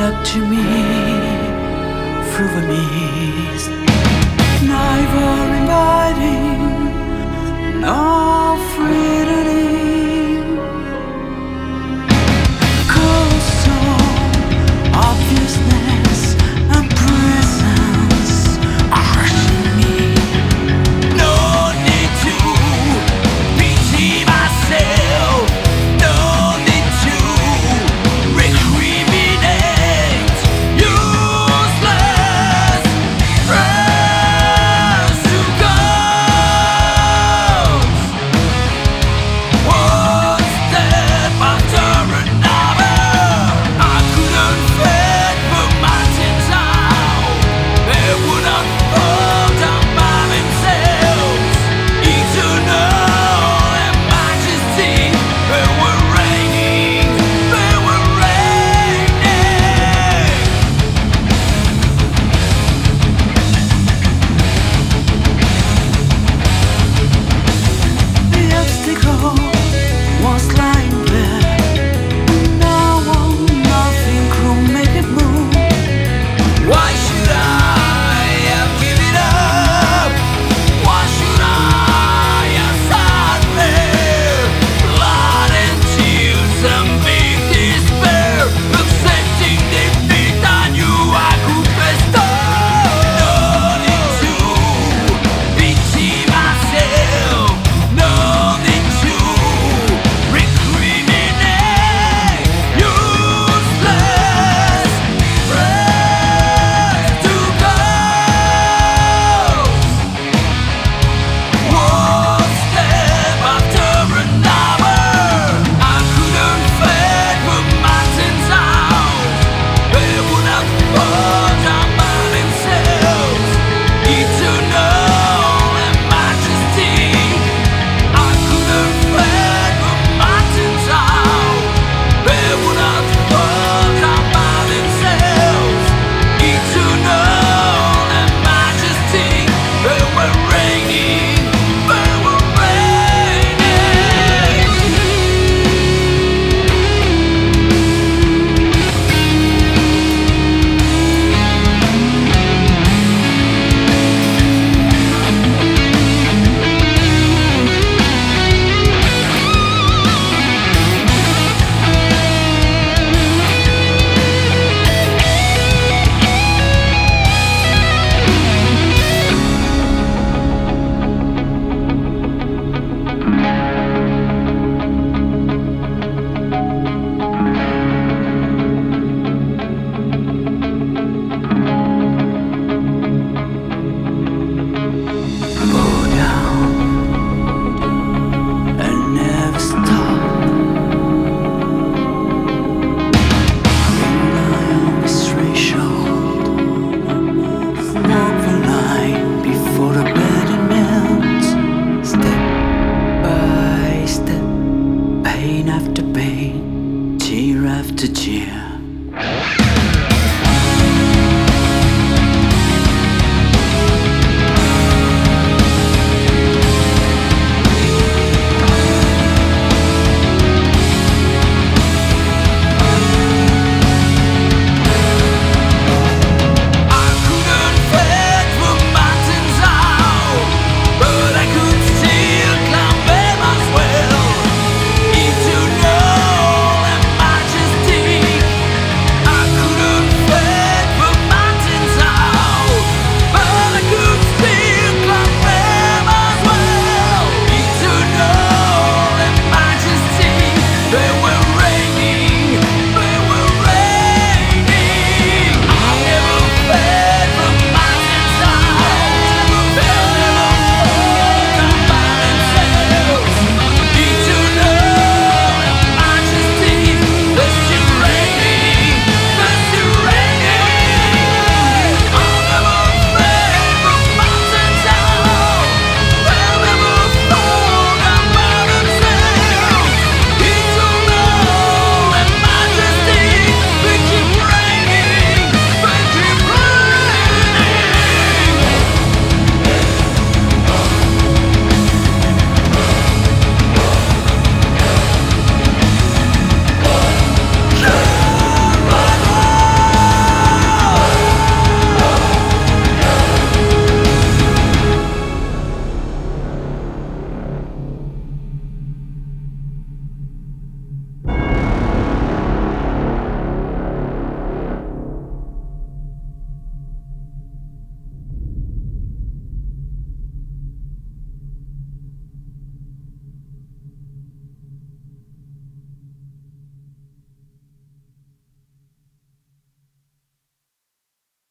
up to me through the mist. And